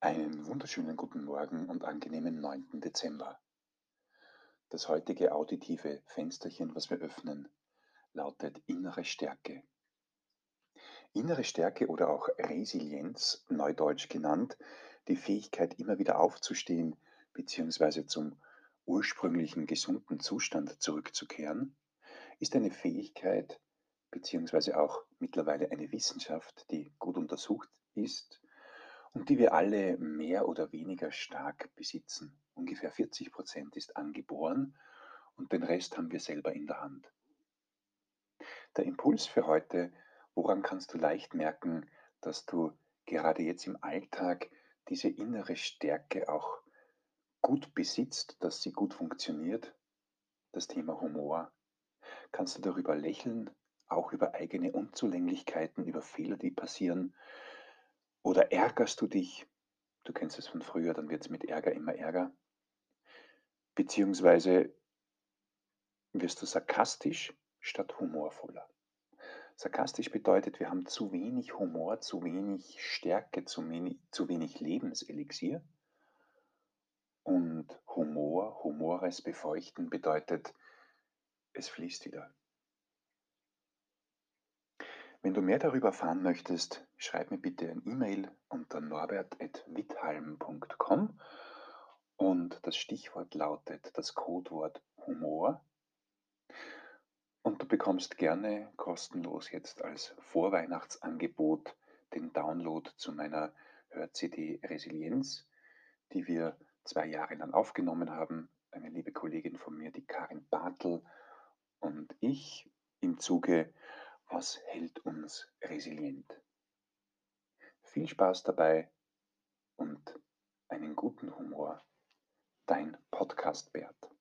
Einen wunderschönen guten Morgen und angenehmen 9. Dezember. Das heutige auditive Fensterchen, was wir öffnen, lautet innere Stärke. Innere Stärke oder auch Resilienz, neudeutsch genannt, die Fähigkeit, immer wieder aufzustehen bzw. zum ursprünglichen gesunden Zustand zurückzukehren, ist eine Fähigkeit bzw. auch mittlerweile eine Wissenschaft, die gut untersucht ist die wir alle mehr oder weniger stark besitzen. Ungefähr 40 Prozent ist angeboren und den Rest haben wir selber in der Hand. Der Impuls für heute, woran kannst du leicht merken, dass du gerade jetzt im Alltag diese innere Stärke auch gut besitzt, dass sie gut funktioniert? Das Thema Humor. Kannst du darüber lächeln, auch über eigene Unzulänglichkeiten, über Fehler, die passieren? Oder ärgerst du dich? Du kennst es von früher, dann wird es mit Ärger immer ärger. Beziehungsweise wirst du sarkastisch statt humorvoller. Sarkastisch bedeutet, wir haben zu wenig Humor, zu wenig Stärke, zu wenig, zu wenig Lebenselixier. Und Humor, Humores befeuchten bedeutet, es fließt wieder. Wenn du mehr darüber erfahren möchtest, schreib mir bitte ein E-Mail unter norbert.withalm.com und das Stichwort lautet das Codewort Humor. Und du bekommst gerne kostenlos jetzt als Vorweihnachtsangebot den Download zu meiner Hör-CD Resilienz, die wir zwei Jahre lang aufgenommen haben. Eine liebe Kollegin von mir, die Karin Bartel und ich im Zuge was hält uns resilient? Viel Spaß dabei und einen guten Humor. Dein Podcast Bert.